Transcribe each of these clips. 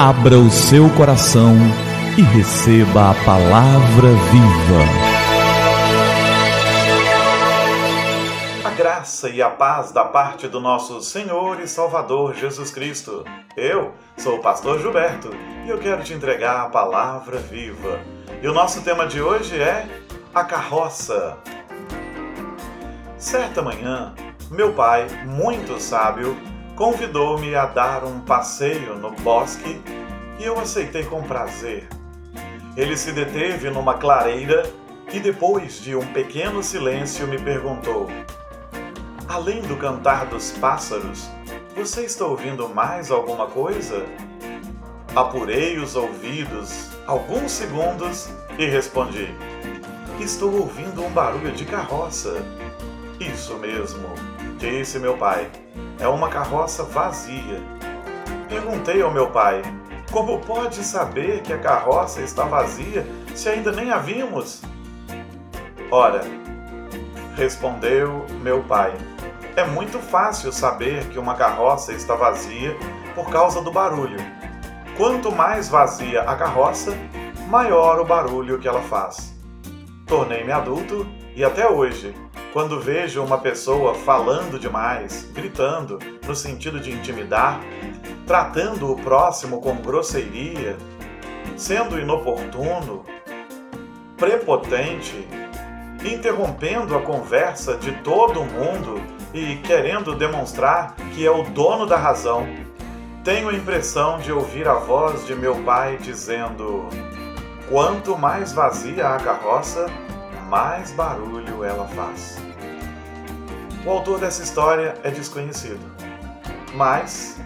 Abra o seu coração e receba a palavra viva. A graça e a paz da parte do nosso Senhor e Salvador Jesus Cristo. Eu sou o pastor Gilberto e eu quero te entregar a palavra viva. E o nosso tema de hoje é a carroça. Certa manhã, meu pai, muito sábio, convidou-me a dar um passeio no bosque e eu aceitei com prazer. Ele se deteve numa clareira e, depois de um pequeno silêncio, me perguntou: Além do cantar dos pássaros, você está ouvindo mais alguma coisa? Apurei os ouvidos alguns segundos e respondi: Estou ouvindo um barulho de carroça. Isso mesmo, disse meu pai. É uma carroça vazia. Perguntei ao meu pai: Como pode saber que a carroça está vazia se ainda nem a vimos? Ora, respondeu meu pai: É muito fácil saber que uma carroça está vazia por causa do barulho. Quanto mais vazia a carroça, maior o barulho que ela faz. Tornei-me adulto e até hoje quando vejo uma pessoa falando demais, gritando no sentido de intimidar, tratando o próximo com grosseria, sendo inoportuno, prepotente, interrompendo a conversa de todo mundo e querendo demonstrar que é o dono da razão, tenho a impressão de ouvir a voz de meu pai dizendo: Quanto mais vazia a carroça, mais barulho ela faz. O autor dessa história é desconhecido, mas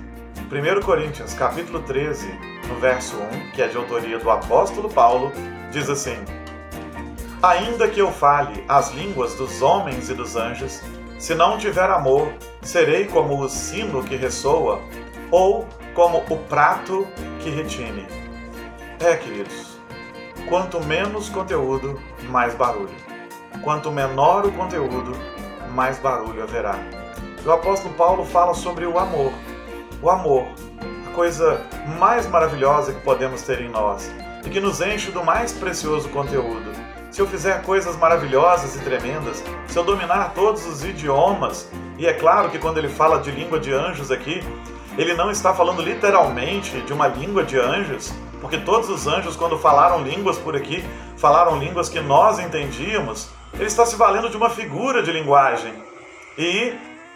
1 Coríntios capítulo 13, no verso 1, que é de autoria do apóstolo Paulo, diz assim: Ainda que eu fale as línguas dos homens e dos anjos, se não tiver amor, serei como o sino que ressoa ou como o prato que retine. É, queridos, quanto menos conteúdo, mais barulho. Quanto menor o conteúdo, mais barulho haverá. O apóstolo Paulo fala sobre o amor. O amor, a coisa mais maravilhosa que podemos ter em nós e que nos enche do mais precioso conteúdo. Se eu fizer coisas maravilhosas e tremendas, se eu dominar todos os idiomas, e é claro que quando ele fala de língua de anjos aqui, ele não está falando literalmente de uma língua de anjos, porque todos os anjos, quando falaram línguas por aqui, falaram línguas que nós entendíamos. Ele está se valendo de uma figura de linguagem. E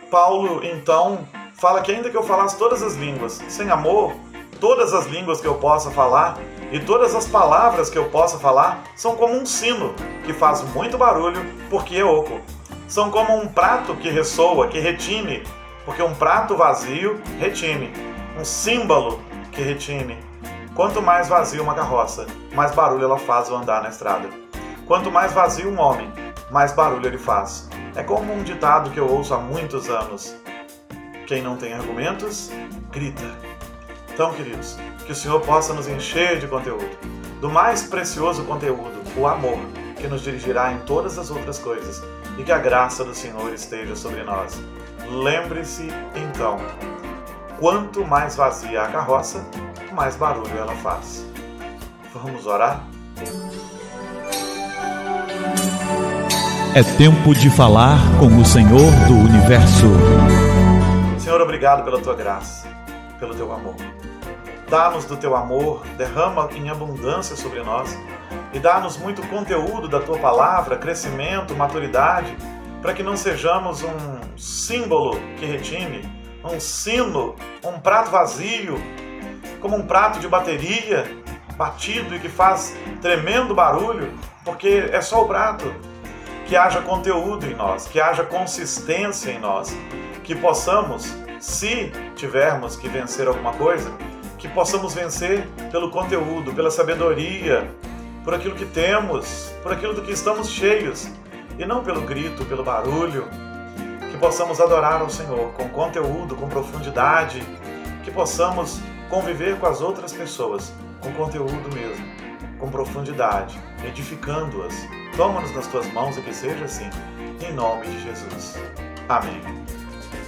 Paulo, então, fala que ainda que eu falasse todas as línguas sem amor, todas as línguas que eu possa falar e todas as palavras que eu possa falar são como um sino que faz muito barulho porque é oco. São como um prato que ressoa, que retine, porque um prato vazio retine. Um símbolo que retine. Quanto mais vazio uma carroça, mais barulho ela faz ao andar na estrada. Quanto mais vazio um homem, mais barulho ele faz. É como um ditado que eu ouço há muitos anos: quem não tem argumentos, grita. Então, queridos, que o Senhor possa nos encher de conteúdo, do mais precioso conteúdo, o amor, que nos dirigirá em todas as outras coisas, e que a graça do Senhor esteja sobre nós. Lembre-se, então, quanto mais vazia a carroça, mais barulho ela faz. Vamos orar? É tempo de falar com o Senhor do Universo. Senhor, obrigado pela tua graça, pelo teu amor. Dá-nos do teu amor, derrama em abundância sobre nós e dá-nos muito conteúdo da tua palavra, crescimento, maturidade, para que não sejamos um símbolo que retine, um sino, um prato vazio, como um prato de bateria batido e que faz tremendo barulho, porque é só o prato. Que haja conteúdo em nós, que haja consistência em nós, que possamos, se tivermos que vencer alguma coisa, que possamos vencer pelo conteúdo, pela sabedoria, por aquilo que temos, por aquilo do que estamos cheios, e não pelo grito, pelo barulho, que possamos adorar ao Senhor com conteúdo, com profundidade, que possamos conviver com as outras pessoas com conteúdo mesmo, com profundidade, edificando-as Toma-nos nas tuas mãos e que seja assim, em nome de Jesus. Amém.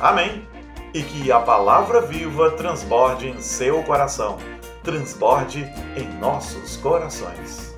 Amém. E que a palavra viva transborde em seu coração transborde em nossos corações.